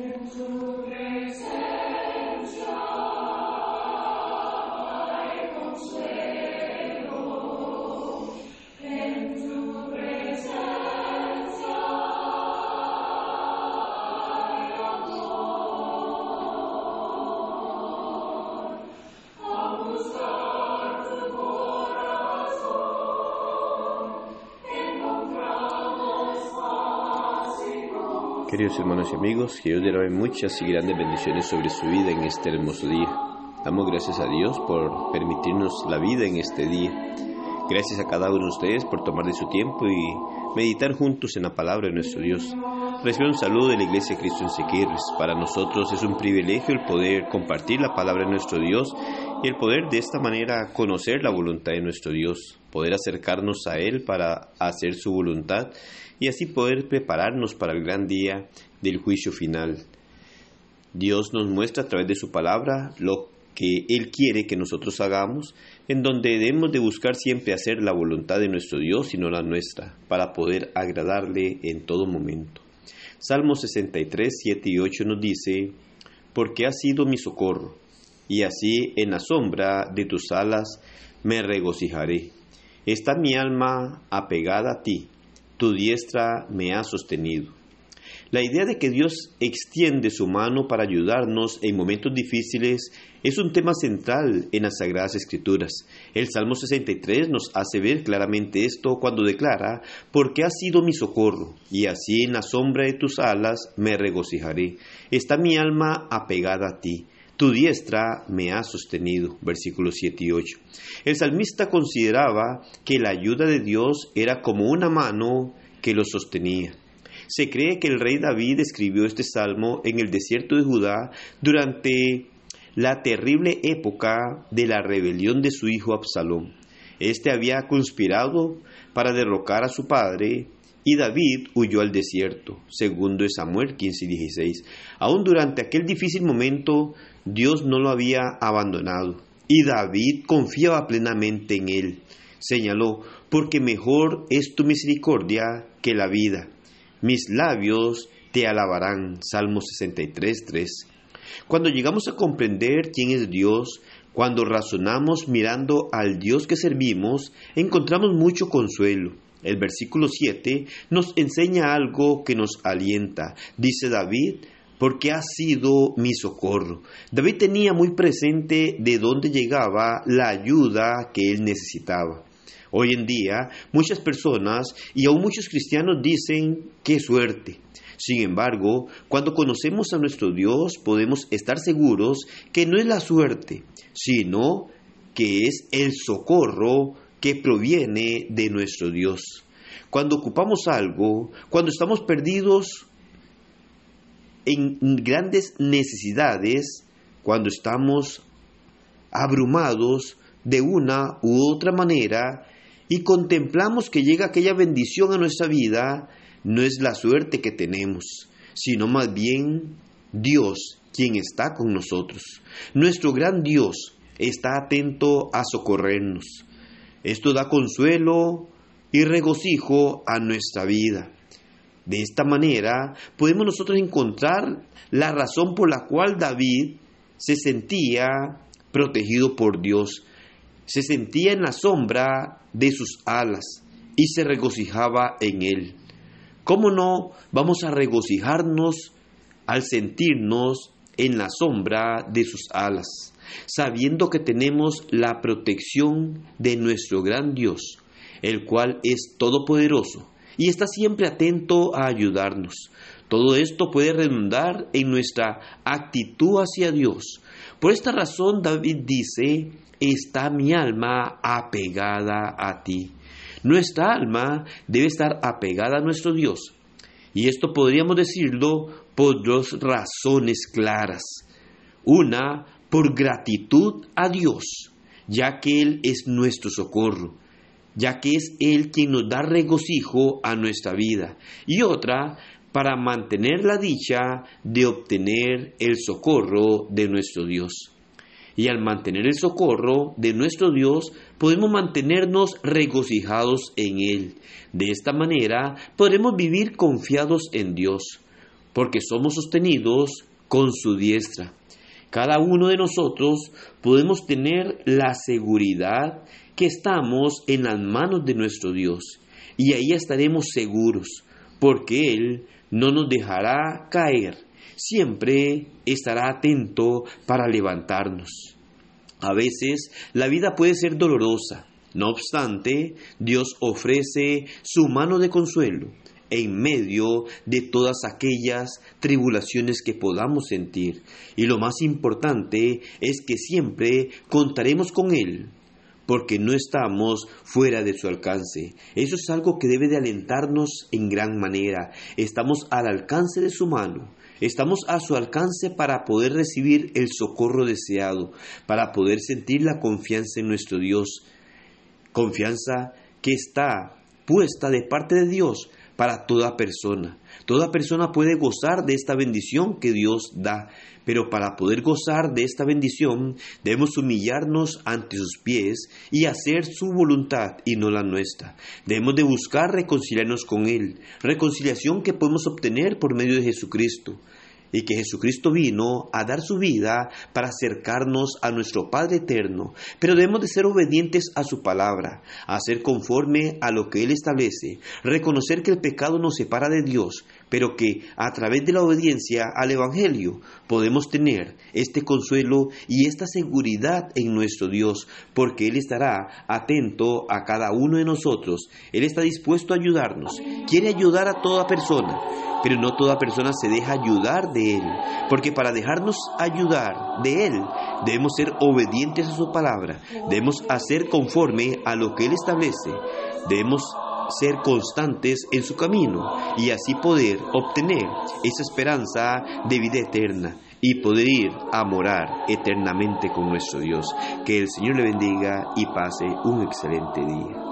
into Queridos hermanos y amigos, que Dios derrame muchas y grandes bendiciones sobre su vida en este hermoso día. Damos gracias a Dios por permitirnos la vida en este día. Gracias a cada uno de ustedes por tomar de su tiempo y meditar juntos en la palabra de nuestro Dios. Recibe un saludo de la Iglesia Cristo en Sequirres. Para nosotros es un privilegio el poder compartir la palabra de nuestro Dios y el poder de esta manera conocer la voluntad de nuestro Dios, poder acercarnos a Él para hacer su voluntad y así poder prepararnos para el gran día del juicio final. Dios nos muestra a través de su palabra lo que Él quiere que nosotros hagamos, en donde debemos de buscar siempre hacer la voluntad de nuestro Dios y no la nuestra, para poder agradarle en todo momento. Salmo 63, 7 y 8 nos dice, porque has sido mi socorro, y así en la sombra de tus alas me regocijaré. Está mi alma apegada a ti, tu diestra me ha sostenido. La idea de que Dios extiende su mano para ayudarnos en momentos difíciles es un tema central en las Sagradas Escrituras. El Salmo 63 nos hace ver claramente esto cuando declara, porque has sido mi socorro, y así en la sombra de tus alas me regocijaré. Está mi alma apegada a ti. Tu diestra me ha sostenido. Versículos 7 y 8. El salmista consideraba que la ayuda de Dios era como una mano que lo sostenía. Se cree que el rey David escribió este salmo en el desierto de Judá durante la terrible época de la rebelión de su hijo Absalón. Este había conspirado para derrocar a su padre y David huyó al desierto, segundo Samuel 15 y 16. Aún durante aquel difícil momento, Dios no lo había abandonado y David confiaba plenamente en él. Señaló, porque mejor es tu misericordia que la vida. Mis labios te alabarán. Salmo 63, 3. Cuando llegamos a comprender quién es Dios, cuando razonamos mirando al Dios que servimos, encontramos mucho consuelo. El versículo 7 nos enseña algo que nos alienta. Dice David, porque ha sido mi socorro. David tenía muy presente de dónde llegaba la ayuda que él necesitaba. Hoy en día muchas personas y aún muchos cristianos dicen qué suerte. Sin embargo, cuando conocemos a nuestro Dios podemos estar seguros que no es la suerte, sino que es el socorro que proviene de nuestro Dios. Cuando ocupamos algo, cuando estamos perdidos en grandes necesidades, cuando estamos abrumados de una u otra manera y contemplamos que llega aquella bendición a nuestra vida, no es la suerte que tenemos, sino más bien Dios quien está con nosotros. Nuestro gran Dios está atento a socorrernos. Esto da consuelo y regocijo a nuestra vida. De esta manera podemos nosotros encontrar la razón por la cual David se sentía protegido por Dios, se sentía en la sombra de sus alas y se regocijaba en él. ¿Cómo no vamos a regocijarnos al sentirnos en la sombra de sus alas, sabiendo que tenemos la protección de nuestro gran Dios, el cual es todopoderoso y está siempre atento a ayudarnos. Todo esto puede redundar en nuestra actitud hacia Dios. Por esta razón David dice, está mi alma apegada a ti. Nuestra alma debe estar apegada a nuestro Dios. Y esto podríamos decirlo por dos razones claras. Una, por gratitud a Dios, ya que Él es nuestro socorro, ya que es Él quien nos da regocijo a nuestra vida. Y otra, para mantener la dicha de obtener el socorro de nuestro Dios. Y al mantener el socorro de nuestro Dios, podemos mantenernos regocijados en Él. De esta manera, podremos vivir confiados en Dios. porque somos sostenidos con su diestra. Cada uno de nosotros podemos tener la seguridad que estamos en las manos de nuestro Dios y ahí estaremos seguros, porque Él no nos dejará caer, siempre estará atento para levantarnos. A veces la vida puede ser dolorosa, no obstante, Dios ofrece su mano de consuelo en medio de todas aquellas tribulaciones que podamos sentir. Y lo más importante es que siempre contaremos con Él, porque no estamos fuera de su alcance. Eso es algo que debe de alentarnos en gran manera. Estamos al alcance de su mano. Estamos a su alcance para poder recibir el socorro deseado, para poder sentir la confianza en nuestro Dios. Confianza que está puesta de parte de Dios para toda persona. Toda persona puede gozar de esta bendición que Dios da, pero para poder gozar de esta bendición debemos humillarnos ante sus pies y hacer su voluntad y no la nuestra. Debemos de buscar reconciliarnos con Él, reconciliación que podemos obtener por medio de Jesucristo y que Jesucristo vino a dar su vida para acercarnos a nuestro Padre eterno, pero debemos de ser obedientes a su palabra, a ser conforme a lo que Él establece, reconocer que el pecado nos separa de Dios, pero que a través de la obediencia al Evangelio podemos tener este consuelo y esta seguridad en nuestro Dios, porque Él estará atento a cada uno de nosotros, Él está dispuesto a ayudarnos, quiere ayudar a toda persona, pero no toda persona se deja ayudar de Él, porque para dejarnos ayudar de Él debemos ser obedientes a su palabra, debemos hacer conforme a lo que Él establece, debemos ser constantes en su camino y así poder obtener esa esperanza de vida eterna y poder ir a morar eternamente con nuestro Dios. Que el Señor le bendiga y pase un excelente día.